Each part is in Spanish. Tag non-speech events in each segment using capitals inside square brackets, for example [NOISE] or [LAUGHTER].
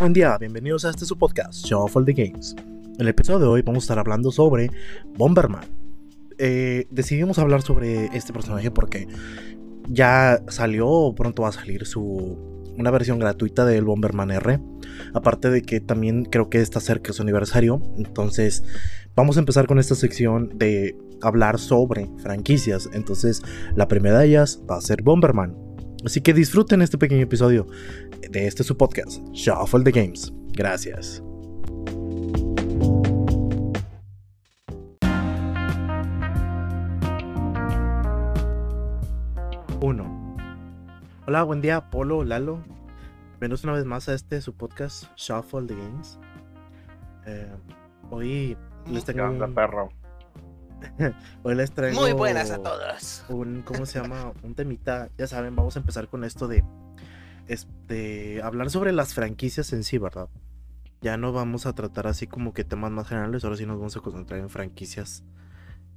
Buen día, bienvenidos a este su podcast, Shuffle the Games. En el episodio de hoy vamos a estar hablando sobre Bomberman. Eh, decidimos hablar sobre este personaje porque ya salió pronto va a salir su una versión gratuita del Bomberman R. Aparte de que también creo que está cerca su aniversario. Entonces vamos a empezar con esta sección de hablar sobre franquicias. Entonces la primera de ellas va a ser Bomberman. Así que disfruten este pequeño episodio de este su podcast, Shuffle the Games. Gracias. Uno. Hola, buen día, Polo, Lalo. Bienvenidos una vez más a este su podcast, Shuffle the Games. Eh, hoy les ¿Qué tengo un- perro? [LAUGHS] Hoy les traigo. Muy buenas a todos. Un, ¿cómo se llama? Un temita. Ya saben, vamos a empezar con esto de. Este. Hablar sobre las franquicias en sí, ¿verdad? Ya no vamos a tratar así como que temas más generales. Ahora sí nos vamos a concentrar en franquicias.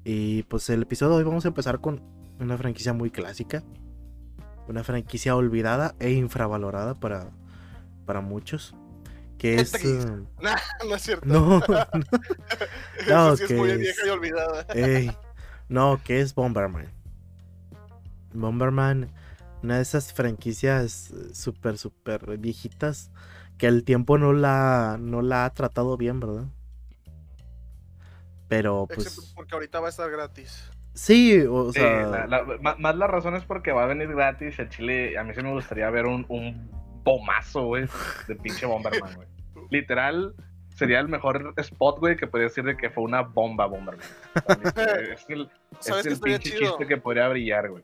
Y pues el episodio de hoy vamos a empezar con una franquicia muy clásica. Una franquicia olvidada e infravalorada para, para muchos. Que es. Tetris. [LAUGHS] eh, Nah, no es cierto. no, no, [LAUGHS] [LAUGHS] sí que es muy es- vieja y olvidada. Ey, no, que es Bomberman. Bomberman, una de esas franquicias eh, súper, súper viejitas que el tiempo no la, no la ha tratado bien, ¿verdad? Pero Excepto pues porque ahorita va a estar gratis. sí, o Sí, sea, la- la- ma- más la razón es porque va a venir gratis a Chile. A mí sí me gustaría ver un, un bomazo, güey, de pinche Bomberman, güey. Literal, sería el mejor spot, güey, que podría decir de que fue una bomba Bomberman. [LAUGHS] Es el, ¿Sabes es qué el estaría pinche chido? chiste que podría brillar, güey.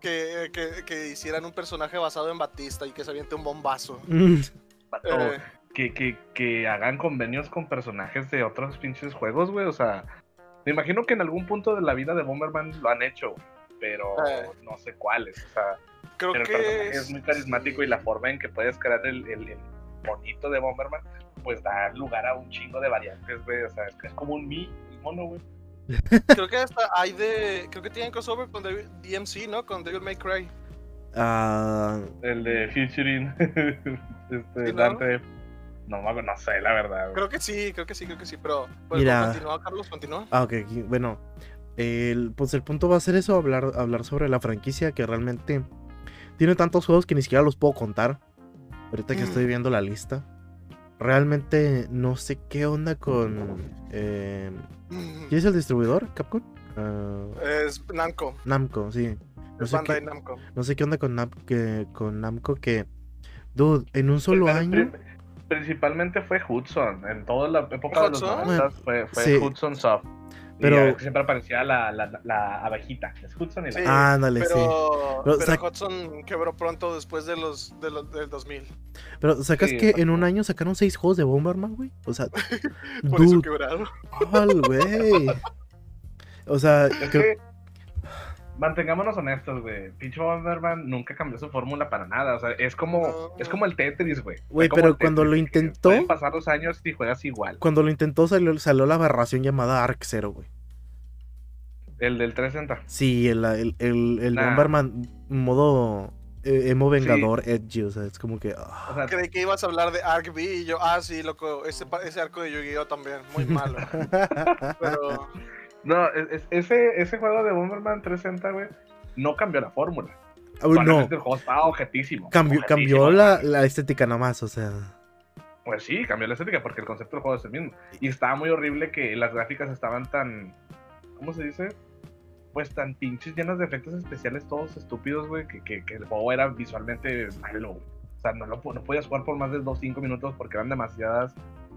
Que, que, que hicieran un personaje basado en Batista y que se aviente un bombazo. [LAUGHS] mm, Eh, que, que, que hagan convenios con personajes de otros pinches juegos, güey. O sea, me imagino que en algún punto de la vida de Bomberman lo han hecho, pero Eh. no sé cuáles. O sea, creo pero el personaje es muy carismático y la forma en que puedes crear el, el, el monito de Bomberman, pues da lugar a un chingo de variantes, güey. O sea, es, es como un mi, el mono, güey. [LAUGHS] creo que hasta hay de. Creo que tienen crossover con David- DMC, ¿no? Con Devil May Cry. ah, El de featuring [LAUGHS] este, ¿Sí, no? Dante. No, me- no sé, la verdad, güey. Creo que sí, creo que sí, creo que sí. Pero. Pues, Mira. Continúa, Carlos, continúa. ah, ok, aquí- bueno, el, pues el punto va a ser eso, hablar, hablar sobre la franquicia que realmente tiene tantos juegos que ni siquiera los puedo contar. Ahorita que Mm. estoy viendo la lista. Realmente no sé qué onda con... eh, ¿Quién es el distribuidor? ¿Capcom? Ah, Es Namco. Namco, sí. No Es sé, Bandai qué, Namco. no sé qué onda con, Nam- que- con Namco que... Dude, en un solo Pero año... pri- Principalmente fue Hudson. En toda la época de los ¿Hudson? 90 fue, fue Sí. Hudson Soft. Pero- Pero y, siempre aparecía la, la, la abejita. Es Hudson y la Sí. Ándale, sí. Pero, Pero, pero sac- Hudson quebró pronto después de los, de los del 2000. Pero sacas Sí, que en un año sacaron seis juegos de Bomberman, güey. O sea, [LAUGHS] Por eso dude, quebraron. ¿cuál, güey? O sea, Es creo- que, mantengámonos honestos, güey. Pinche Bomberman nunca cambió su fórmula para nada. O sea, es como, No. es como el Tetris, güey. Güey, pero cuando lo intentó- Pueden pasar los años y juegas igual. cuando lo intentó salió, salió la aberración llamada Arc Zero, güey. El del 360. Sí, el, el, el, el Nah. Bomberman modo eh, emo Sí. vengador edgy, o sea, es como que... ah. O sea, Creí que ibas a hablar de Arc V y yo, ah, sí, loco, ese, ese arco de Yu-Gi-Oh también, muy [LAUGHS] malo. [LAUGHS] Pero, no, es- es- ese, ese juego de Bomberman 360, güey, no cambió la fórmula. No, Solamente el juego estaba objetísimo. cambió, objetísimo. cambió la, la estética nomás, o sea... Pues sí, cambió la estética porque el concepto del juego es el mismo. Y estaba muy horrible que las gráficas estaban tan. ¿Cómo se dice? Pues tan pinches llenas de efectos especiales, todos estúpidos, güey, que, que, que el juego era visualmente malo, güey. O sea, no, lo, no podías jugar por más de 2-5 minutos porque eran demasiadas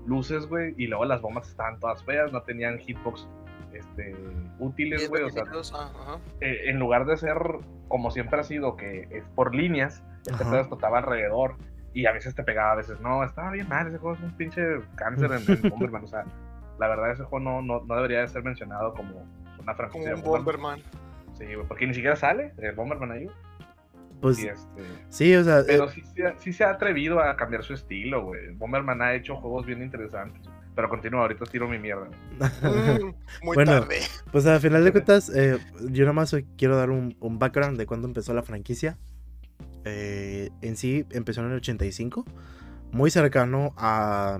luces, güey. Y luego las bombas estaban todas feas, no tenían hitbox este, útiles, güey. O sea, ah, ajá. eh, en lugar de ser como siempre ha sido, que es por líneas, este pedo explotaba alrededor y a veces te pegaba, a veces no. Estaba bien mal, ese juego es un pinche cáncer en, en [LAUGHS] Bomberman. O sea, la verdad, ese juego no, no, no debería de ser mencionado como una Como franquicia. un de Bomberman. Bomberman. Sí, güey, porque ni siquiera sale el Bomberman ahí. Pues Y este, sí, o sea... pero eh, sí, se ha- sí se ha atrevido a cambiar su estilo, güey. Bomberman ha hecho juegos bien interesantes. Pero continúa, ahorita tiro mi mierda. Mm, [LAUGHS] muy Bueno. tarde. Pues al final de cuentas, eh, yo nada más quiero dar un, un background de cuándo empezó la franquicia. Eh, en sí empezó en el 85 muy cercano a,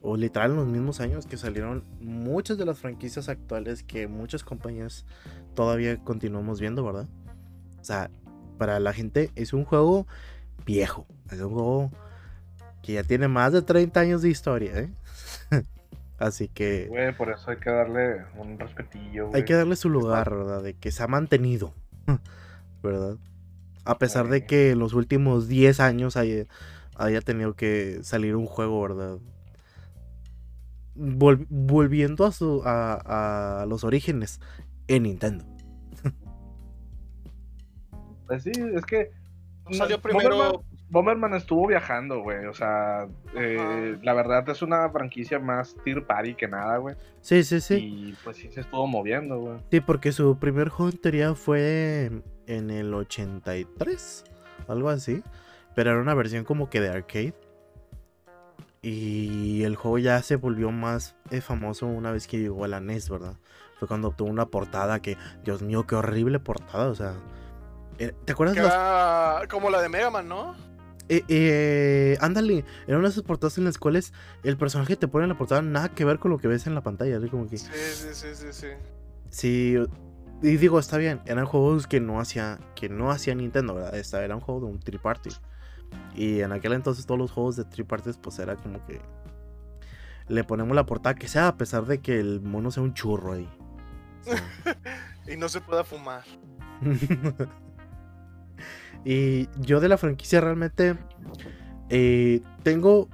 o literal en los mismos años que salieron muchas de las franquicias actuales que muchas compañías todavía continuamos viendo, ¿verdad? O sea, para la gente es un juego viejo, es un juego que ya tiene más de 30 años de historia, ¿eh? [LAUGHS] Así que... Güey, por eso hay que darle un respetillo. Hay que darle su lugar, ¿verdad? De que se ha mantenido, [LAUGHS] ¿verdad? A pesar de que en los últimos 10 años haya, haya tenido que salir un juego, ¿verdad? Vol- volviendo a, su, a, a los orígenes en Nintendo. [LAUGHS] Pues sí, es que. Salió primero. Bomberman, estuvo viajando, güey. O sea, eh, la verdad es una franquicia más tier party que nada, güey. Sí, sí, sí. Y pues sí se estuvo moviendo, güey. Sí, porque su primer juego en teoría fue en el 83, algo así. Pero era una versión como que de arcade. Y el juego ya se volvió más eh, famoso una vez que llegó a la NES, ¿verdad? Fue cuando obtuvo una portada que, Dios mío, qué horrible portada, o sea... eh, ¿Te acuerdas las, era como la de Mega Man, ¿no? Eh, eh, ándale, era una de esas portadas en las cuales el personaje te pone en la portada nada que ver con lo que ves en la pantalla, así como que... Sí, sí, sí, sí, sí. Sí, y digo, está bien, eran juegos que no hacía, que no hacía Nintendo, ¿verdad? Esta era un juego de un triparty. Y en aquel entonces todos los juegos de triparties pues era como que le ponemos la portada que sea a pesar de que el mono sea un churro ahí. [LAUGHS] Y no se pueda fumar. [LAUGHS] y yo de la franquicia realmente eh, tengo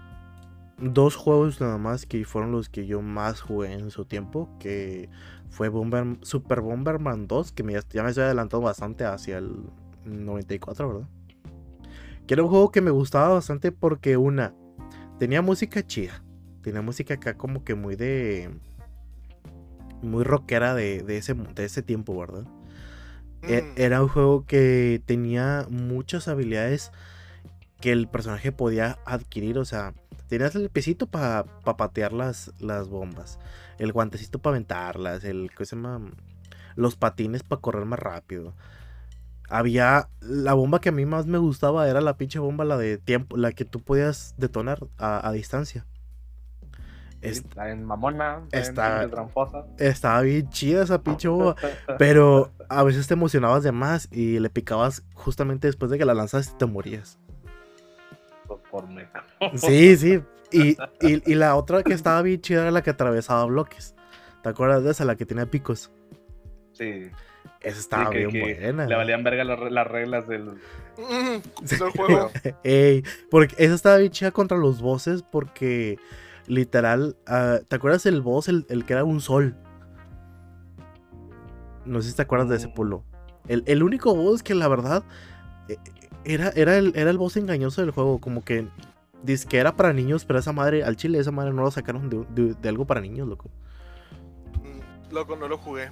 dos juegos nada más que fueron los que yo más jugué en su tiempo, que fue Super Bomberman 2, que me- ya me estoy adelantando bastante hacia el 94, ¿verdad? Que era un juego que me gustaba bastante porque una, tenía música chida, tenía música acá como que muy de... Muy rockera de, de ese, de ese tiempo, ¿verdad? E- Mm. Era un juego que tenía muchas habilidades que el personaje podía adquirir. O sea, tenías el pesito para patear las, las bombas, el guantecito para aventarlas, el ¿qué se llama? los patines para correr más rápido. Había la bomba que a mí más me gustaba era la pinche bomba, la de tiempo, la que tú podías detonar a, a distancia. Es- Está en mamona, está, Está- en tramposa. estaba bien chida esa pinche bomba. [LAUGHS] Pero a veces te emocionabas de más y le picabas justamente después de que la lanzas y te morías. Por meca. Sí, sí. Y, y- y la otra que estaba bien chida era la que atravesaba bloques. ¿Te acuerdas de esa? La que tenía picos. Sí. Esa estaba Sí, que- bien que buena. Le valían verga las, las reglas del. Mm, [LAUGHS] del juego. Ey, porque esa estaba bien chida contra los bosses porque literal, ah, ¿te acuerdas el boss, el, el que era un sol? No sé si te acuerdas de ese Mm. pulo. El, el único boss que la verdad eh, era, era, el, era el boss engañoso del juego, como que dice que era para niños, pero esa madre, al chile esa madre no lo sacaron de, de- de algo para niños, loco. Mm, Loco, no lo jugué.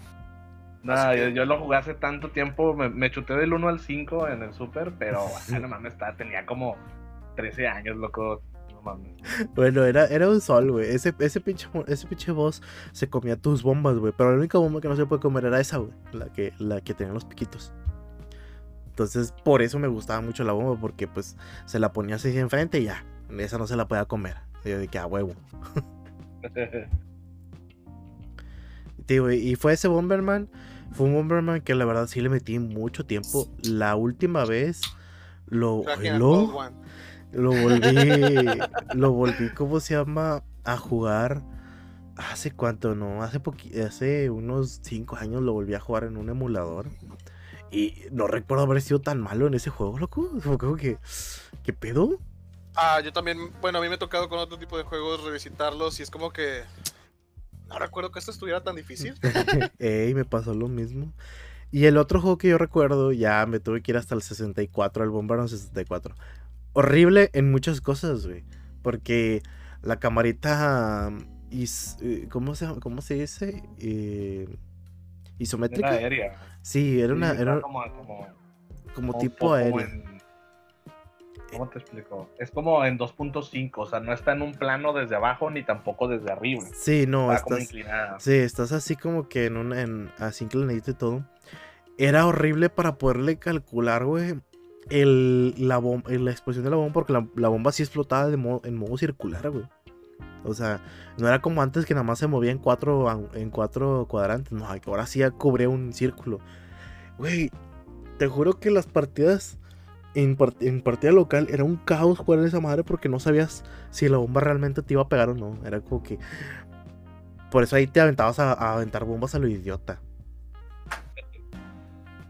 Nada, Así yo, que- yo lo jugué hace tanto tiempo. Me, me chuté del 1 al 5 en el Super, pero [LAUGHS] ah, no mames, estaba- tenía como 13 años, loco. Mames. Bueno, era, era un sol, güey. Ese, ese, pinche, ese pinche boss se comía tus bombas, güey. Pero la única bomba que no se puede comer era esa, güey. La que, la que tenía los piquitos. Entonces, por eso me gustaba mucho la bomba, porque pues se la ponía así enfrente y ya. Esa no se la podía comer. Y yo que a huevo. [LAUGHS] Güey, y fue ese Bomberman. Fue un Bomberman que la verdad sí le metí mucho tiempo. La última vez lo. Lo-. Lo volví, lo volví, ¿cómo se llama? A jugar. Hace cuánto, no, hace hace unos 5 años lo volví a jugar en un emulador. Y no recuerdo haber sido tan malo en ese juego, loco. Como que, ¿qué pedo? Ah, yo también, bueno, a mí me ha tocado con otro tipo de juegos revisitarlos y es como que no recuerdo que esto estuviera tan difícil. [LAUGHS] Ey, me pasó lo mismo. Y el otro juego que yo recuerdo, ya me tuve que ir hasta el 64, el Bomberman 64. Horrible en muchas cosas, güey. Porque la camarita. is- eh, ¿cómo, se, ¿Cómo se dice? Eh, isométrica. Era aérea. Sí, era una. Sí, Era como, como, como como tipo en- ¿Cómo te explico? Es como en 2.5, o sea, no está en un plano desde abajo ni tampoco desde arriba. Sí, no, está como estás. inclinada. Sí, estás así como que en un. En, así inclinadito y todo. Era horrible para poderle calcular, güey. El, la, bom- la explosión de la bomba, porque la, bomba sí explotaba en modo circular, güey. O sea, no era como antes que nada más se movía en cuatro, en cuatro cuadrantes. No, ahora sí cubría un círculo. Güey, te juro que las partidas en, part- en partida local era un caos jugar en esa madre porque no sabías si la bomba realmente te iba a pegar o no. Era como que. Por eso ahí te aventabas a, a aventar bombas a lo idiota.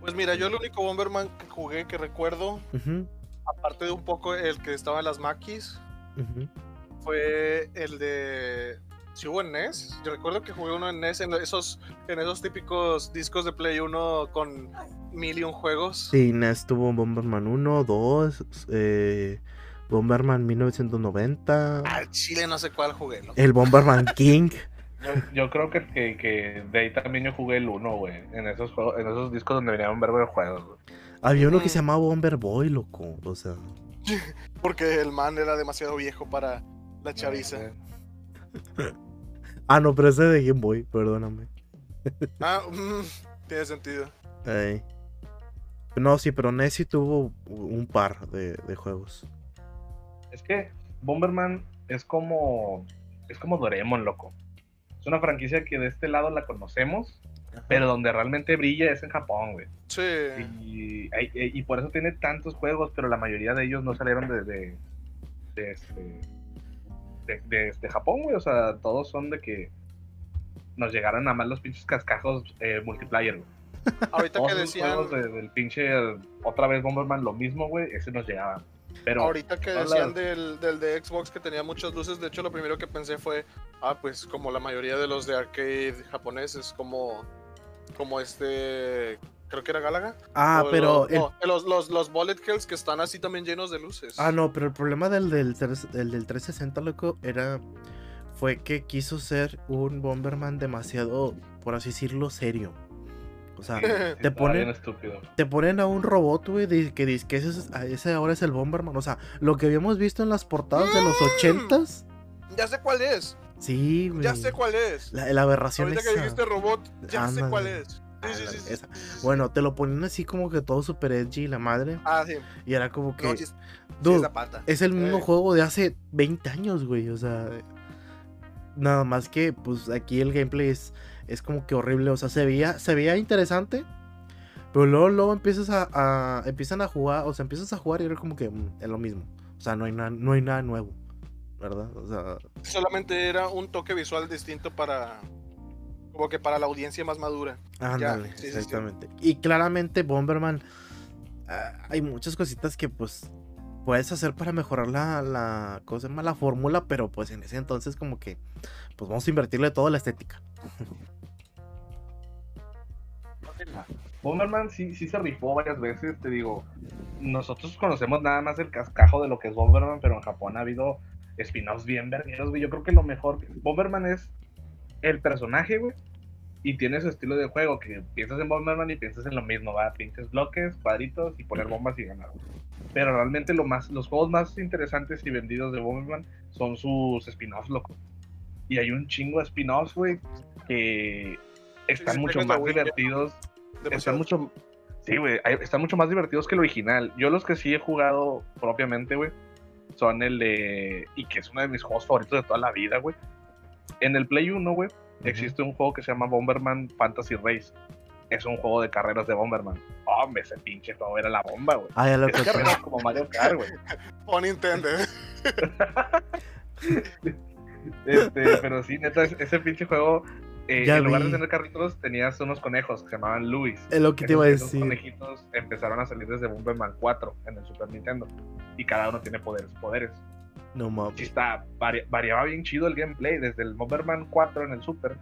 Pues mira, yo el único Bomberman que jugué que recuerdo, aparte de un poco el que estaba en las maquis, fue el de. Si hubo en NES. Yo recuerdo que jugué uno en NES en esos, en esos típicos discos de Play 1 con mil y un juegos. Sí, NES tuvo Bomberman 1, 2, eh, Bomberman 1990, Al chile no sé cuál jugué. el Bomberman King. Yo, yo creo que, que, que de ahí también yo jugué el 1, güey. En esos juegos, en esos discos donde venían un verbo de juegos, güey. Había uno que se llamaba Bomber Boy, loco. O sea, [LAUGHS] Porque el man era demasiado viejo para la chaviza. [LAUGHS] ah, no, pero ese de Game Boy, perdóname. Ah, mm, tiene sentido. Ey. No, sí, pero NES sí tuvo un par de, de juegos. Es que Bomberman es como. Es como Doraemon, loco. Es una franquicia que de este lado la conocemos, pero donde realmente brilla es en Japón, güey. Sí. Y, y- y por eso tiene tantos juegos, pero la mayoría de ellos no salieron de, de, de este, de, de- de Japón, güey. O sea, todos son de que nos llegaran a más los pinches cascajos eh, multiplayer, güey. Ahorita Todos que los decían. juegos de- del pinche otra vez Bomberman lo mismo, güey, ese nos llegaba. Pero Ahorita que decían las- del, del de Xbox que tenía muchas luces, de hecho lo primero que pensé fue, ah, pues como la mayoría de los de arcade japoneses, como, como este, creo que era Galaga. Ah, O pero. lo- el- no, los, los, los bullet hells que están así también llenos de luces. Ah, no, pero el problema del, del, tres- del, del 360, loco, era. Fue que quiso ser un Bomberman demasiado, por así decirlo, serio. O sea, [LAUGHS] sí, te ponen- te ponen a un robot, güey, que dice que ese, ese ahora es el Bomberman. O sea, lo que habíamos visto en las portadas de los Mm. ochentas. Ya sé cuál es, Sí, güey. ya sé cuál es. La, la aberración Ahorita que esa. dijiste robot, ya sé cuál es. Sí, sí, sí, sí. Bueno, te lo ponían así como que todo super edgy, la madre. Ah, sí. Y era como que. No, es- dude, es pata. es el mismo Eh. juego de hace 20 años, güey. O sea. Nada más que, pues aquí el gameplay es, es como que horrible. O sea, se veía, se veía interesante. Pero luego, luego empiezas a, a- empiezan a jugar. O sea, empiezas a jugar y era como que mm, es lo mismo. O sea, no hay, nada no hay nada nuevo. ¿Verdad? O sea. Solamente era un toque visual distinto para. Como que para la audiencia más madura. Ándale, sí, sí, sí. exactamente. Y claramente Bomberman, ah, hay muchas cositas que pues puedes hacer para mejorar la, la cosa más la fórmula, pero pues en ese entonces como que pues vamos a invertirle toda la estética. Bomberman sí, sí se rifó varias veces, te digo. Nosotros conocemos nada más el cascajo de lo que es Bomberman, pero en Japón ha habido spin-offs bien vergueros, güey. Yo creo que lo mejor. Bomberman es el personaje, güey. Y tiene su estilo de juego, que piensas en Bomberman y piensas en lo mismo, va, pinches bloques, cuadritos y poner bombas y ganar. Pero realmente lo más, los juegos más interesantes y vendidos de Bomberman son sus spin-offs, loco. Y hay un chingo de spin-offs, güey, que están sí, mucho más divertidos Demasiado. están mucho. Sí, güey. Están mucho más divertidos que el original. Yo los que sí he jugado propiamente, güey, son el de. Y que es uno de mis juegos favoritos de toda la vida, güey. En el Play 1, güey, existe un juego que se llama Bomberman Fantasy Race. Es un juego de carreras de Bomberman. Hombre, ese pinche juego era la bomba, güey. Ah, ya lo Es que carreras como Mario Kart, güey. [LAUGHS] O Nintendo. [LAUGHS] Este, pero sí, neta, es- ese pinche juego. Eh, en lugar vi. de tener carritos, tenías unos conejos que se llamaban Louis. es lo que te iba a decir. conejitos empezaron a salir desde Bomberman 4 en el Super Nintendo. Y cada uno tiene poderes. poderes. No Sí mames. está, vari- variaba bien chido el gameplay. Desde el Bomberman 4 en el Super,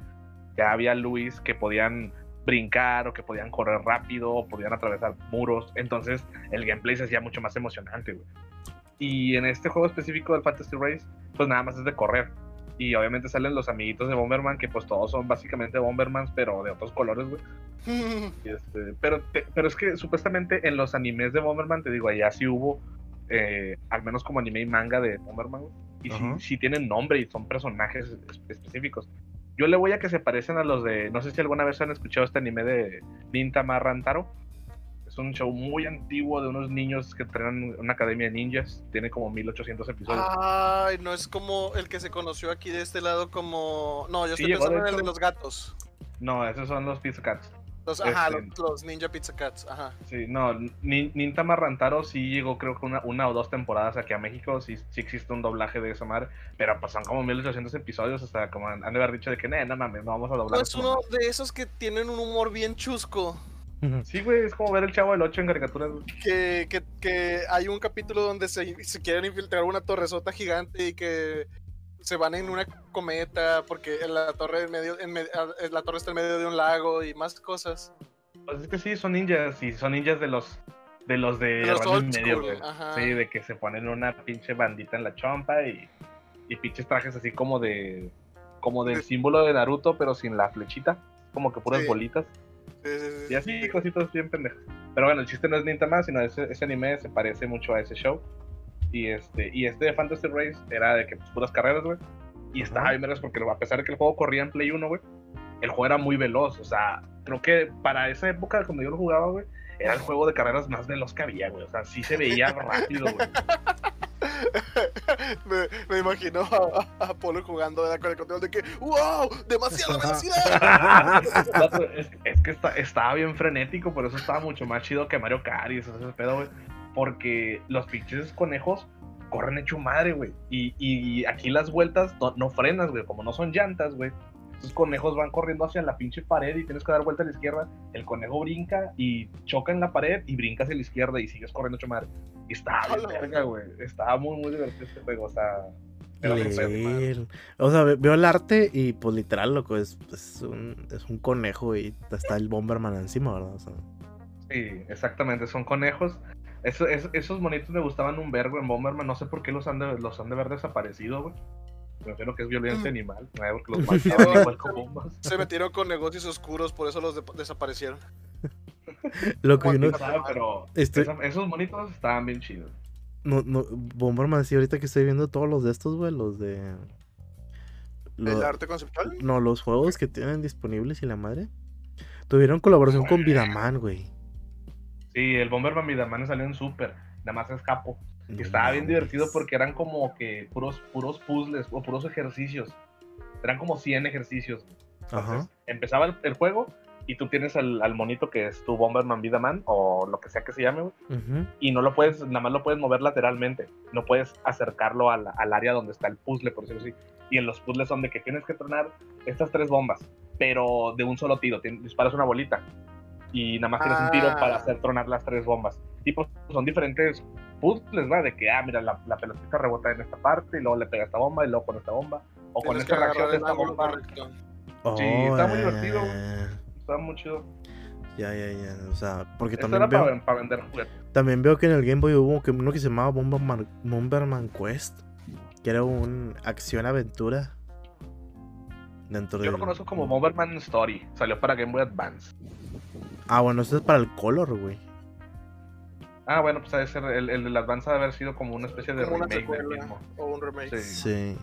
ya había Luis que podían brincar o que podían correr rápido o podían atravesar muros. Entonces el gameplay se hacía mucho más emocionante, güey. Y en este juego específico del Fantasy Race, pues nada más es de correr. Y obviamente salen los amiguitos de Bomberman, que pues todos son básicamente Bombermans, pero de otros colores, güey. [LAUGHS] Este, pero, te- pero es que supuestamente en los animes de Bomberman, te digo, allá sí hubo, eh, al menos como anime y manga de Bomberman, güey, y sí, Ajá. sí tienen nombre y son personajes es- específicos. Yo le voy a que se parecen a los de, no sé si alguna vez han escuchado este anime de Nintama Rantaro. Es un show muy antiguo de unos niños que entrenan en una academia de ninjas. Tiene como 1800 episodios. Ay, no es como el que se conoció aquí de este lado como... No, yo estoy pensando en el de los gatos. No, esos son los Pizza Cats. Los, ajá, Este- los, los Ninja Pizza Cats, ajá. Sí, no, Nin- Nintama Rantaro sí llegó creo que una, una o dos temporadas aquí a México, sí, sí existe un doblaje de esa madre, pero pues son como 1800 episodios, hasta como han han de haber dicho de que, "Nee, no mames, no vamos a doblar. No, es uno mamada". de esos que tienen un humor bien chusco. Sí, güey, es como ver el Chavo del 8 en caricaturas. Que, que, que hay un capítulo donde se, se quieren infiltrar una torresota gigante y que se van en una cometa porque en la torre en medio, en me- ah, la torre está en medio de un lago y más cosas. Pues es que sí, son ninjas, y son ninjas de los de los de, De los old medio, school. Sí, de que se ponen una pinche bandita en la chompa y, y pinches trajes así como de como del De- símbolo de Naruto, pero sin la flechita, como que puras Sí. bolitas. Sí, sí, sí, Y así, sí. cositas bien pendejas. Pero bueno, el chiste no es Nintama, sino ese, ese anime se parece mucho a ese show. Y este, y este de Fantasy Race era de que pues, puras carreras, güey. Y estaba bien vergas porque a pesar de que el juego corría en Play 1, güey, el juego era muy veloz. O sea, creo que para esa época cuando yo lo jugaba, güey, era el juego de carreras más veloz que había, güey. O sea, sí se veía [LAUGHS] rápido, güey. [LAUGHS] me, me imagino a, Apolo jugando con el control de que ¡Wow! ¡Demasiada velocidad! [LAUGHS] Es, que estaba bien frenético, por eso estaba mucho más chido que Mario Kart y ese pedo, güey. Porque los pinches conejos corren hecho madre, güey. Y, aquí las vueltas no frenas, güey. Como no son llantas, güey. Esos conejos van corriendo hacia la pinche pared y tienes que dar vuelta a la izquierda. El conejo brinca y choca en la pared y brincas a la izquierda y sigues corriendo madre. Y Hola. verga, güey. Estaba muy, muy divertido este juego. O sea. O sea, ve- veo el arte y pues literal, loco, es, es, un, es un conejo y está el Bomberman encima, ¿verdad? O sea, Sí, exactamente, son conejos. Eso, es- esos monitos me gustaban un vergo en Bomberman, no sé por qué los han de, los han de haber desaparecido, güey. Me refiero que es violencia Mm. animal, los [LAUGHS] mataban igual con bombas. Se metieron con negocios oscuros, por eso los de- desaparecieron. [LAUGHS] loco, yo no, Maldita ¿Sabe? Pero Estoy- esa- esos monitos estaban bien chidos. no, no, Bomberman, sí, ahorita que estoy viendo todos los de estos, güey, los de... ¿El lo- arte conceptual? no, los juegos que tienen disponibles y la madre. Tuvieron colaboración con Vidaman, güey. Sí, el Bomberman Vidaman salió en Super, nada más es capo. Y No estaba bien divertido porque eran como que puros, puros puzzles o puros ejercicios. Eran como 100 ejercicios. Ajá. Entonces, empezaba el, el juego y tú tienes al, al monito que es tu Bomberman Vidaman o lo que sea que se llame, y no lo puedes, nada más lo puedes mover lateralmente, no puedes acercarlo al, al área donde está el puzzle, por decirlo así. Y en los puzzles son de que tienes que tronar estas tres bombas, pero de un solo tiro, tien- disparas una bolita y nada más tienes un tiro Ah. para hacer tronar las tres bombas. Y pues son diferentes puzzles, ¿va? De que, ah, mira, la, la pelotita rebota en esta parte y luego le pega esta bomba y luego con esta bomba, o con Tienes esta que reacción de esta bomba. correcto. Sí, está muy divertido. eh, Está muy chido. Ya, ya, ya. O sea, porque Esto también era veo, para, para vender juguetes. también veo que en el Game Boy hubo que uno que se llamaba Bomberman, Bomberman Quest, que era un acción-aventura. Dentro Yo del... lo conozco como Bomberman Story, salió para Game Boy Advance. Ah, bueno, esto es para el Color, güey. Ah, bueno, pues debe ser el, el del Advance ha de haber sido como una especie de Como una remake del mismo. o un remake. Sí. Sí.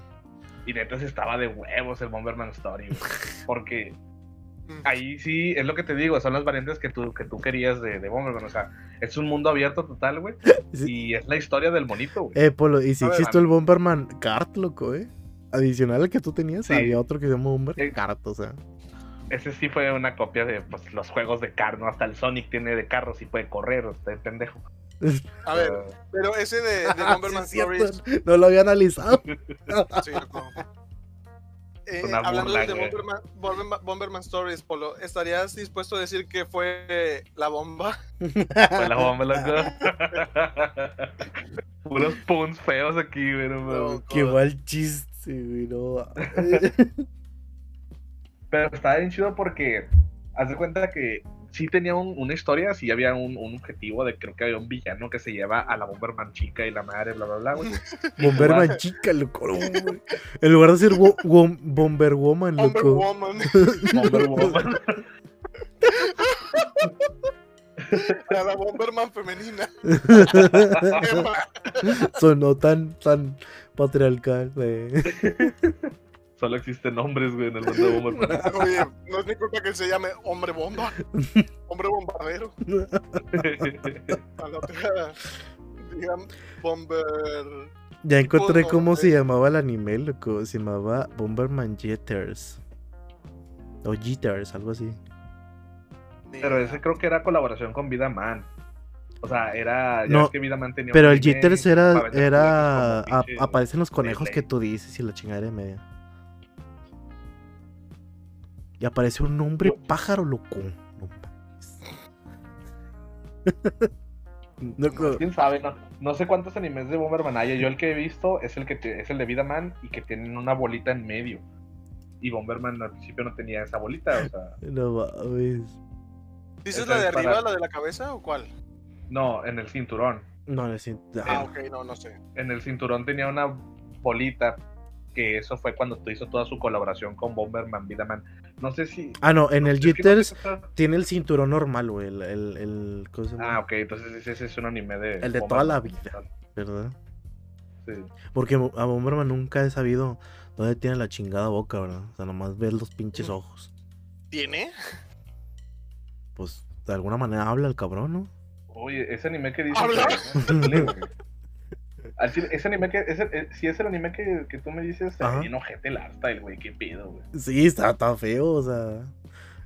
Y neta estaba de huevos el Bomberman Story, güey. [LAUGHS] Porque Mm. ahí sí, es lo que te digo, son las variantes que tú, que tú querías de, de Bomberman. O sea, es un mundo abierto total, güey. [LAUGHS] Sí. Y es la historia del monito, güey. Eh, Polo, y si A ver, existe el Bomberman Kart, loco, eh. Adicional al que tú tenías, Sí. había otro que se llama Bomberman Eh, Kart, o sea. Ese sí fue una copia de pues, los juegos de carro, ¿no? Hasta el Sonic tiene de carros y puede correr, está pendejo. A ver, Ah, pero ese de, [LAUGHS] de Bomberman Sí, es Stories. cierto, No lo había analizado. [LAUGHS] Sí, loco. Eh, Una hablando burla, de. Bomberman, Bomberman, Bomberman Stories, Polo, ¿estarías dispuesto a decir que fue la bomba? fue la bomba, loco. [LAUGHS] Puros puns feos aquí, güey. no. Qué mal chiste, güey. No. Pero estaba bien chido porque haz de cuenta que sí tenía un- una historia, sí había un, un objetivo de creo que había un villano que se lleva a la Bomberman chica y la madre, bla, bla, bla, güey. [LAUGHS] Bomberman chica, loco. güey. En lugar de ser wo- wo- Bomber Woman, Bomber loco. Woman. [LAUGHS] Bomber Woman. A [LAUGHS] la Bomberman femenina. Sonó tan, tan patriarcal, güey. Solo existen hombres, güey, en el mundo de Bomberman. [LAUGHS] Oye, no es mi culpa que se llame hombre bomba. Hombre bombardero. [LAUGHS] A la otra, digan bomber. Ya encontré cómo se llamaba el anime, loco. Se llamaba Bomberman Jitters. O Jitters, algo así. Pero ese creo que era colaboración con Vida Man. O sea, era. Ya No, ves que Vida Man tenía un Pero el Jitters era. era a- aparecen los conejos que tú dices y la chingadera de media. Y aparece un hombre pájaro loco. No mames. [LAUGHS] Loco, ¿Quién sabe? No, no sé cuántos animes de Bomberman hay. Yo el que he visto es el que te- es el de Vida Man y que tienen una bolita en medio. Y Bomberman al principio no tenía esa bolita, o sea. [LAUGHS] no mames. ¿Dices la de para- arriba, la de la cabeza o cuál? No, en el cinturón. No, le siento. Ah, ok, no, no sé. En el cinturón tenía una bolita. Que eso fue cuando hizo toda su colaboración con Bomberman, Vida Man. No sé si. Ah, no, en el no sé Jitters tiene el cinturón normal, güey. El, el, el- ¿cómo se llama? Ah, ok, entonces ese es un anime de. El de toda la vida. ¿Verdad? Sí. Porque a Bomberman nunca he sabido dónde tiene la chingada boca, ¿verdad? O sea, nomás ver los pinches ojos. ¿Tiene? Pues de alguna manera habla el cabrón, ¿no? Oye, ese anime que dices. ¿Habla? que- [LAUGHS] Ese anime que. Ese, eh, si es el anime que, que tú me dices, está bien ojete el art style, güey. Qué pedo, güey. Sí, está, está feo, o sea.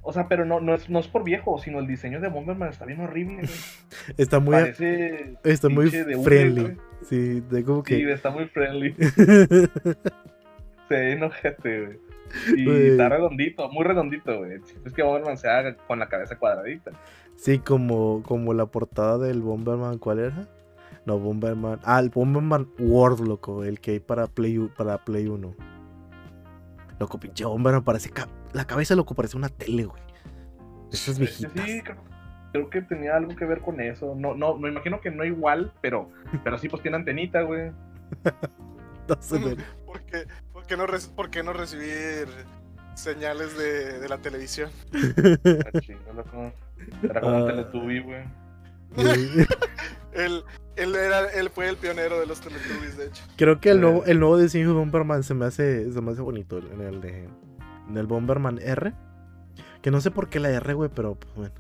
O sea, pero no, no, es, no es por viejo, sino el diseño de Bomberman está bien horrible, güey. [LAUGHS] Está muy, Parece. está muy friendly. Sí, de como Sí, que. está muy friendly. Se ve enojete, güey. Y está redondito, muy redondito, güey. Es que Bomberman se haga con la cabeza cuadradita. sí, como, como la portada del Bomberman, ¿cuál era? No, Bomberman. Ah, el Bomberman World, loco. El que hay para Play, para Play 1. Loco, pinche Bomberman parece. ca- La cabeza, loco, parece una tele, güey. Esas Sí, viejitas. Sí, creo, creo que tenía algo que ver con eso. No, no, me imagino que no igual, pero, pero sí, pues tiene antenita, güey. [LAUGHS] No sé. [LAUGHS] ¿Por qué, por qué no, reci- por qué no recibir señales de, de la televisión? Ah. Era como un Ah. Teletubby, güey. [LAUGHS] Él, él, era, él fue el pionero de los Teletubbies, de hecho. Creo que el Eh. nuevo, el nuevo diseño de Bomberman se me hace, se me hace bonito en el de en el Bomberman R. Que no sé por qué la R, güey, pero pues, bueno.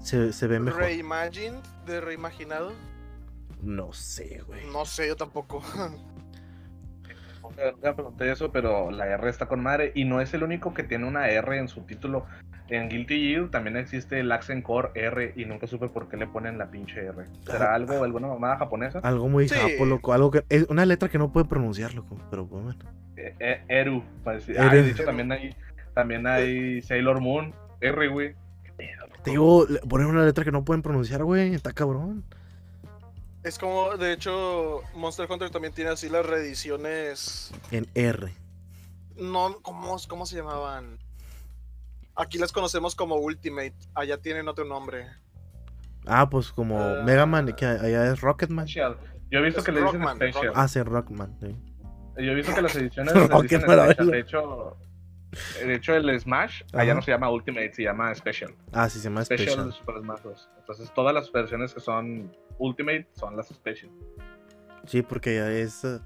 Se, se ve mejor. Reimagined, de reimaginado. No sé, güey. No sé, yo tampoco. [LAUGHS] Nunca pregunté eso, pero la R está con madre. Y no es el único que tiene una R en su título. En Guilty Gear también existe el Accent Core R y nunca supe por qué le ponen la pinche R. ¿Será Ah. algo, alguna mamada japonesa? Algo muy Sí. japo, loco. Algo que, es una letra que no puede pronunciar, loco. Pero pues, bueno. Eh, eh, Eru. parece- Eru. Ah, de hecho también hay, también hay Sailor Moon. R, güey. Te digo, le- poner una letra que no pueden pronunciar, güey. Está cabrón. Es como, de hecho, Monster Hunter también tiene así las reediciones. En R. No, ¿cómo, cómo se llamaban? Aquí las conocemos como Ultimate. Allá tienen otro nombre. Ah, pues como Ah. Mega Man, que allá es Rocketman. Special. Yo he visto Es que le dicen Rockman, Special. Rockman. Ah, sí, Rockman. sí. Yo he visto que las ediciones [LAUGHS] les dicen. Special. De hecho, de hecho, el Smash allá no se llama Ultimate, se llama Special. Ah, sí, se llama Special, Special. de Super Smash Bros. Entonces, todas las versiones que son Ultimate son las Special. Sí, porque ya es. eh,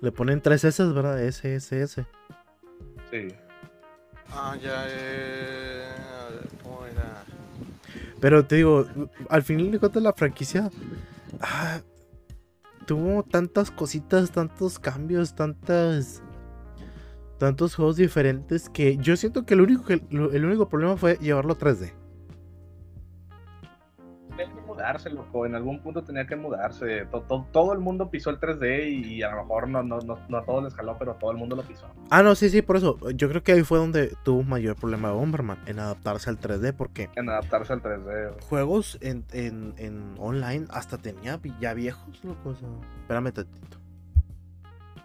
le ponen tres S, ¿verdad? S, S, S. Sí. Ah, ya, eh. Pero te digo, al final de cuentas la franquicia ah, tuvo tantas cositas, tantos cambios, tantas tantos juegos diferentes que yo siento que el único el único problema fue llevarlo a 3D. Mudarse, loco. En algún punto tenía que mudarse. To- to- todo el mundo pisó el 3D y a lo mejor no, no, no, no a todos les jaló, pero todo el mundo lo pisó. Ah, no, sí, sí, por eso. Yo creo que ahí fue donde tuvo un mayor problema de Bomberman, en adaptarse al 3D, porque En adaptarse al 3D. güey. juegos en, en, en online hasta tenía ya viejos, loco. o sea, espérame tantito.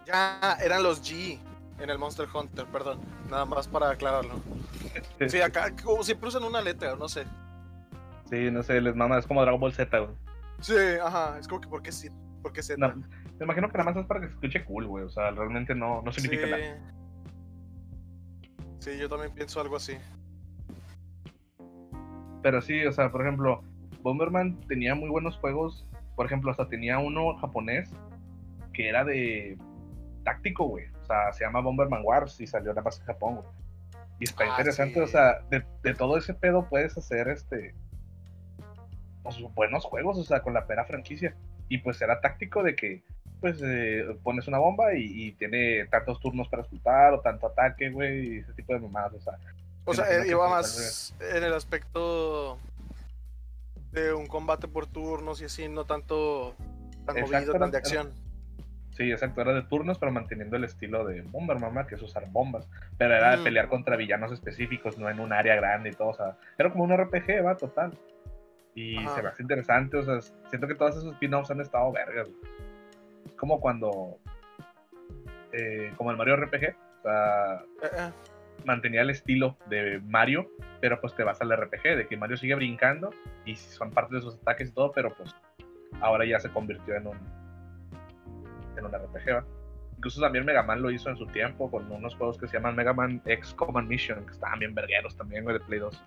Ya, eran los G en el Monster Hunter, perdón. Nada más para aclararlo. [LAUGHS] Sí, acá como siempre usan una letra, no sé. Sí, no sé, les mama, es como Dragon Ball Z, güey. Sí, ajá, es como que ¿por qué sí? ¿Por qué Z? No, me imagino que nada más es para que se escuche cool, güey. O sea, realmente no, no significa sí. nada. Sí, yo también pienso algo así. Pero sí, o sea, por ejemplo, Bomberman tenía muy buenos juegos. Por ejemplo, hasta tenía uno japonés que era de. táctico, güey. O sea, se llama Bomberman Wars y salió nada más en Japón, güey. Y está Ah, interesante, sí. o sea, de, de todo ese pedo puedes hacer este. Pues buenos juegos, o sea, con la pera franquicia. Y pues era táctico de que, pues, eh, pones una bomba y, y tiene tantos turnos para explotar o tanto ataque, güey, y ese tipo de mamadas, o sea. O sea, eh, iba más en el aspecto de un combate por turnos y así, no tanto tan Exacto, movido, tan de acción. Sí, exacto, era de turnos, pero manteniendo el estilo de Bomberman, que es usar bombas. Pero era de Mm. pelear contra villanos específicos, no en un área grande y todo, o sea, era como un RPG, va, total. Y Ajá. se me hace interesante, o sea, siento que todos esos spin-offs han estado vergas. Es como cuando, eh, como el Mario RPG, o sea, mantenía el estilo de Mario, pero pues te vas al RPG, de que Mario sigue brincando y son parte de sus ataques y todo, pero pues ahora ya se convirtió en un en un RPG, ¿va? Incluso también Mega Man lo hizo en su tiempo con unos juegos que se llaman Mega Man X Command Mission, que estaban bien vergueros también, güey, de Play 2.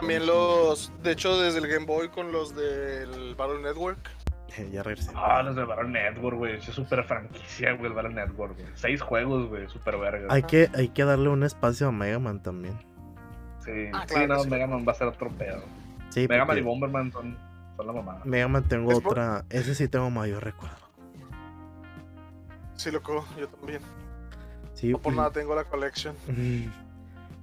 También los, de hecho, desde el Game Boy con los del Battle Network. Eh, ya regresé. Ah, los de Battle Network, güey, es súper franquicia, güey, el Battle Network, güey. Seis juegos, güey, súper vergas. Hay que, hay que darle un espacio a Mega Man también. Sí, Ah, sí, claro no, sí. Mega Man va a ser otro pedo. Sí, Mega Man y Bomberman son, son la mamada. Mega Man tengo Es por- otra. Ese sí tengo mayor recuerdo. Sí, loco, yo también. Sí, No por y- nada tengo la collection. [LAUGHS]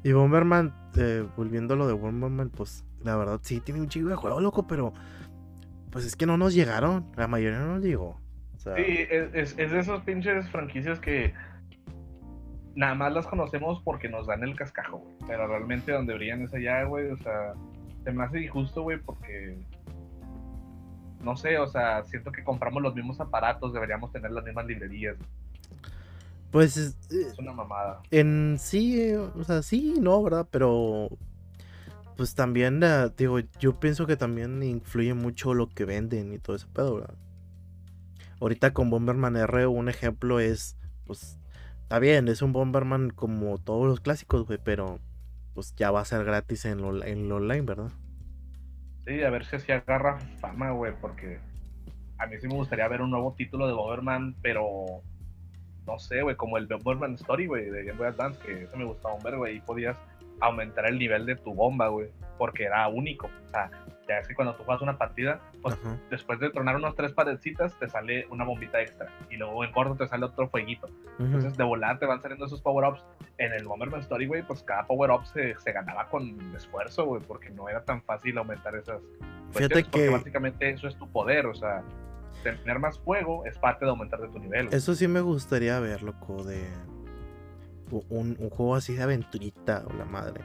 Y Bomberman, eh, volviendo a lo de Bomberman, pues la verdad sí tiene un chico de juego, loco, pero pues es que no nos llegaron. La mayoría no nos llegó. O sea, Sí, es de esos pinches franquicias que nada más las conocemos porque nos dan el cascajo, güey. Pero realmente donde brillan es allá, güey. O sea, se me hace injusto, güey, porque. No sé, o sea, siento que compramos los mismos aparatos, deberíamos tener las mismas librerías. Pues es- eh, Es una mamada. en sí, eh, o sea, sí, no, ¿verdad? Pero pues también, eh, digo, yo pienso que también influye mucho lo que venden y todo ese pedo, ¿verdad? Ahorita con Bomberman R un ejemplo es, pues, está bien, es un Bomberman como todos los clásicos, güey, pero pues ya va a ser gratis en lo, en lo online, ¿verdad? Sí, a ver si así agarra fama, güey, porque a mí sí me gustaría ver un nuevo título de Bomberman, pero no sé, güey, como el Bomberman Story, güey, de Game Boy Advance, que eso me gustaba un ver, güey, y podías aumentar el nivel de tu bomba, güey, porque era único. O sea, ya es que cuando tú juegas una partida, pues Ajá. después de tronar unas tres paredcitas, te sale una bombita extra, y luego en corto te sale otro fueguito. Entonces de volar te van saliendo esos power-ups. En el Bomberman Story, güey, pues cada power-up se, se ganaba con esfuerzo, güey, porque no era tan fácil aumentar esas Fíjate cuestiones, porque que básicamente eso es tu poder, o sea, tener más fuego es parte de aumentar de tu nivel. güey. eso sí me gustaría ver, loco, de un, un juego así de aventurita o la madre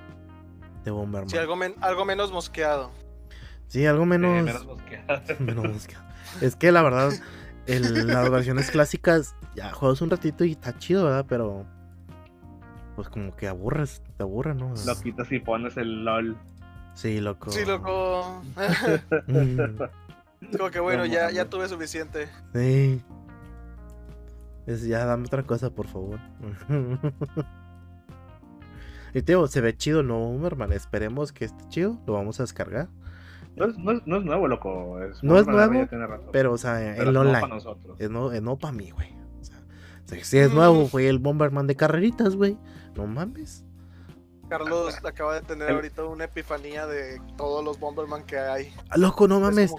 de Bomberman. Sí, algo, men- algo menos mosqueado. Sí, algo Eh, menos... menos mosqueada. [LAUGHS] menos mosca. Es que la verdad, el- las versiones clásicas, ya juegas un ratito y está chido, ¿verdad? Pero, pues como que aburres, te aburre, ¿no? Lo quitas y pones el LOL. Sí, loco. Sí, loco. Mm, [LAUGHS] Como que bueno, No ya, ya tuve suficiente. sí. Es, ya, dame otra cosa, por favor. [LAUGHS] y te digo, se ve chido el nuevo Bomberman. Esperemos que esté chido. Lo vamos a descargar. No es, no es- no es nuevo, loco. Es No es nuevo. Pero, o sea, Pero en es nuevo online. para nosotros. Es no, es no para mí, güey. O sea, si- si es nuevo, fue el Bomberman de carreritas, güey. No mames. Carlos acaba de tener El- ahorita una epifanía de todos los Bomberman que hay. Ah, Loco, no Es mames.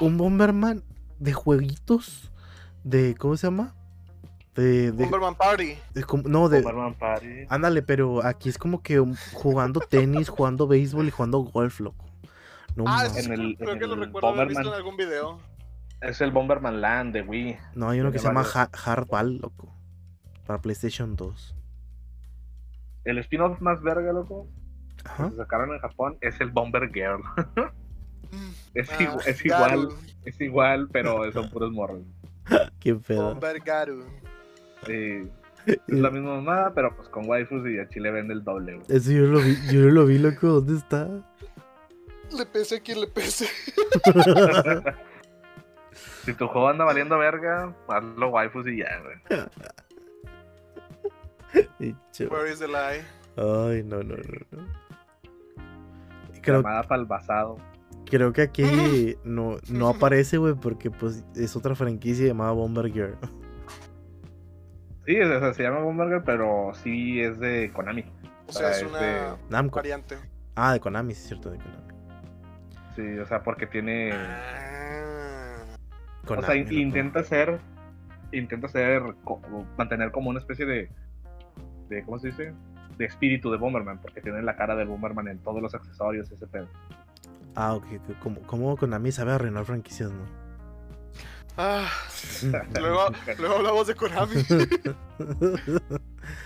Un Bomberman de jueguitos. De. ¿Cómo se llama? De. de- Bomberman Party. de no, de. Bomberman Party. Ándale, pero aquí es como que jugando tenis, [LAUGHS] jugando béisbol y jugando golf, loco. No Ah, mames. sí, En el- creo en que lo recuerdo haber visto en Bomberman. algún video. Es el Bomberman Land de Wii. No, hay uno que se llama. Ha- Hardball, loco. Para PlayStation 2. El spin-off más verga, loco, que se sacaron en Japón, es el Bomber Girl. [LAUGHS] Es, Ah, es igual, es igual, pero son puros morros. [LAUGHS] Qué pedo. Bomber Garu. Sí, [LAUGHS] es la misma mamada, pero pues con waifus y a Chile vende el doble, güey. Eso yo lo vi, yo no lo vi, loco. ¿Dónde está? Le pese a quien le pese. Si tu juego anda valiendo verga, hazlo waifus y ya, güey. [LAUGHS] Where is the lie? Ay, no, no, no, no. Creo, Llamada para el basado. creo que aquí [LAUGHS] no, no aparece, güey, porque pues es otra franquicia llamada Bomber Girl. [LAUGHS] Sí, o sea, se llama Bomberman, pero sí es de Konami. O sea, es es una de- Namco. variante. Ah, de Konami, sí es cierto, de Konami. Sí, o sea, porque tiene. Ah. O sea, Konami, intenta ser. Intenta ser. mantener como una especie de. De ¿Cómo se dice? De espíritu de Bomberman, porque tiene la cara del Bomberman en todos los accesorios, ese pedo. Ah, ok, como, como Konami sabe arruinar franquicias, ¿no? Ah, [LAUGHS] luego, luego hablamos de Konami. [LAUGHS]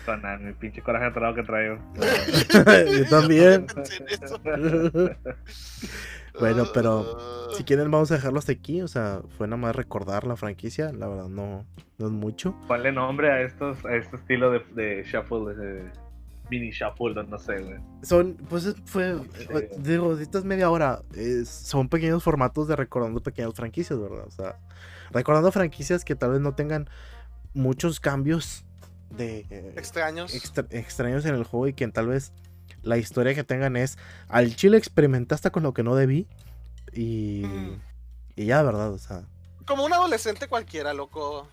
Konami, pinche coraje atorado que traigo. [LAUGHS] Yo también. Bueno, pero. Si quieren, vamos a dejarlo hasta aquí. O sea, fue nada más recordar la franquicia. La verdad, no, no es mucho. Ponle nombre a estos, a este estilo de, de shuffle, de mini shuffle, no, sé, güey. Son, pues es- fue, Sí. eh, digo, esta es media hora. son pequeños formatos de recordando pequeñas franquicias, ¿verdad? O sea, recordando franquicias que tal vez no tengan muchos cambios de eh, Extraños. extra- extraños en el juego y que tal vez la historia que tengan es al chile experimentaste con lo que no debí y, Mm. y ya, ¿verdad? O sea, Como un adolescente cualquiera, loco.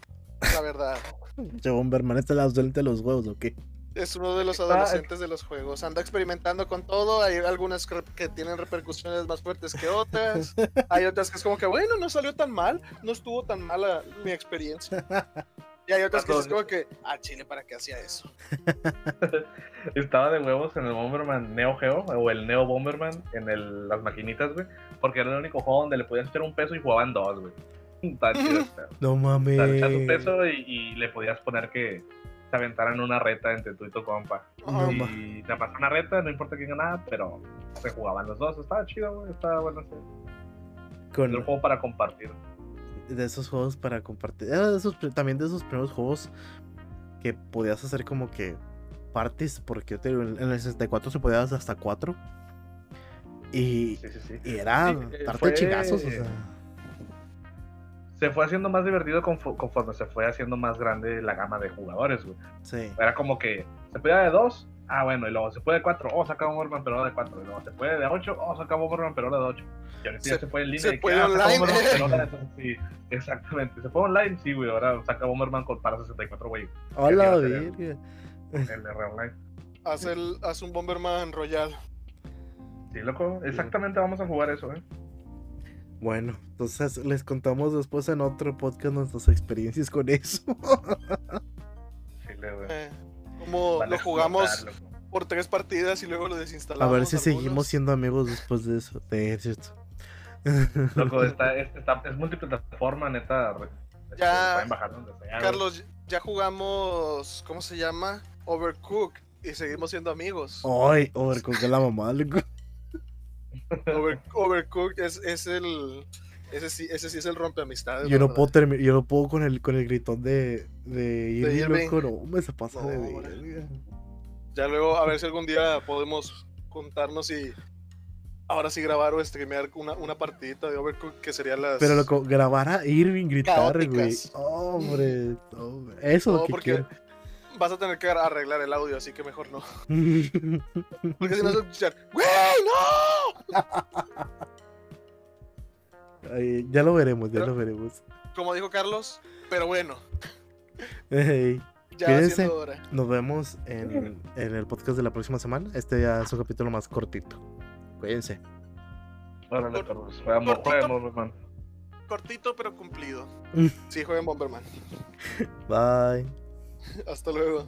La verdad. [LAUGHS] che, Bomberman, este es el adolescente de los huevos, ¿o qué? Es uno de los Está- adolescentes de los juegos. Anda experimentando con todo. Hay algunas que que tienen repercusiones más fuertes que otras. [LAUGHS] Hay otras que es como que, bueno, no salió tan mal. No estuvo tan mala mi experiencia. [LAUGHS] Y hay otras que es como que, ah, chile, ¿para qué hacía eso? [LAUGHS] Estaba de huevos en el Bomberman Neo Geo o el Neo Bomberman en el- las maquinitas, güey. Porque era el único juego donde le podías echar un peso y jugaban dos, güey. [LAUGHS] [LAUGHS] Este. No mames. le echas un peso y, y le podías poner que se aventaran una reta entre tú y tu compa. Y te pasó una reta, no importa quién ganaba, pero se jugaban los dos. Estaba chido, güey. Estaba bueno. sí. Con- Era un juego para compartir. De esos juegos para compartir. Era de esos, también de esos primeros juegos que podías hacer como que parties, porque yo te digo, en el 64 se podía hacer hasta 4. Y, Sí, sí, sí. y era eh, darte fue- chingazos, o sea. Se fue haciendo más divertido confo- conforme se fue haciendo más grande la gama de jugadores, güey. Sí. Era como que se podía de dos, ah, bueno, y luego se puede de cuatro, oh, saca Bomberman, pero ahora de cuatro, y luego se puede de ocho, oh, saca Bomberman, pero ahora de ocho. Y ahorita ya Se- se puede en línea. se y que, puede ah, online. Bomberman, pero ahora de- [LAUGHS] sí, exactamente. Se puede online, sí, güey, ahora saca Bomberman con, para 64, güey, Hola, quiero tener. verga. en R online. Haz, el, haz un Bomberman Royal. Sí, loco, exactamente vamos a jugar eso, eh. Bueno, entonces les contamos después en otro podcast nuestras experiencias con eso. Sí, le, güey. Eh, como a lo jugamos por tres partidas y luego lo A desinstalamos. ver si algunos. seguimos siendo amigos después de eso. De es cierto. [LAUGHS] Loco, [LAUGHS] está, es, está- es multiplataforma, neta. este, Ya, sea. Carlos, ya jugamos, ¿cómo se llama? Overcook y seguimos siendo amigos. Ay, overcook la mamá, loco. [LAUGHS] Over- Overcooked es, es el. Ese sí, ese sí es el rompeamistades. Yo no puedo terminar, yo no puedo con el con el gritón de, de Irving, Irving. loco, no, me se pasa de. Ya luego, a ver si algún día podemos juntarnos y. Ahora sí grabar o streamear una, una partidita de Overcooked que sería las. Pero loco, grabar a Irving gritar, güey. Caóticas. Hombre, hombre, eso es No, lo que quiero. vas a tener que arreglar el audio, así que mejor no. [LAUGHS] Porque si no se escuchar, ¡Güey, no! [LAUGHS] Ay, ya lo veremos, ya Pero- lo veremos. Como dijo Carlos, pero bueno, Ey, ya Cuídense. siendo hora. nos vemos en, en el podcast de la próxima semana. Este ya es un capítulo más cortito. Cuídense. Órale, Carlos. Juegamos, cortito. Bomberman. Cortito pero cumplido. Sí, jueguen Bomberman. [LAUGHS] Bye. Hasta luego.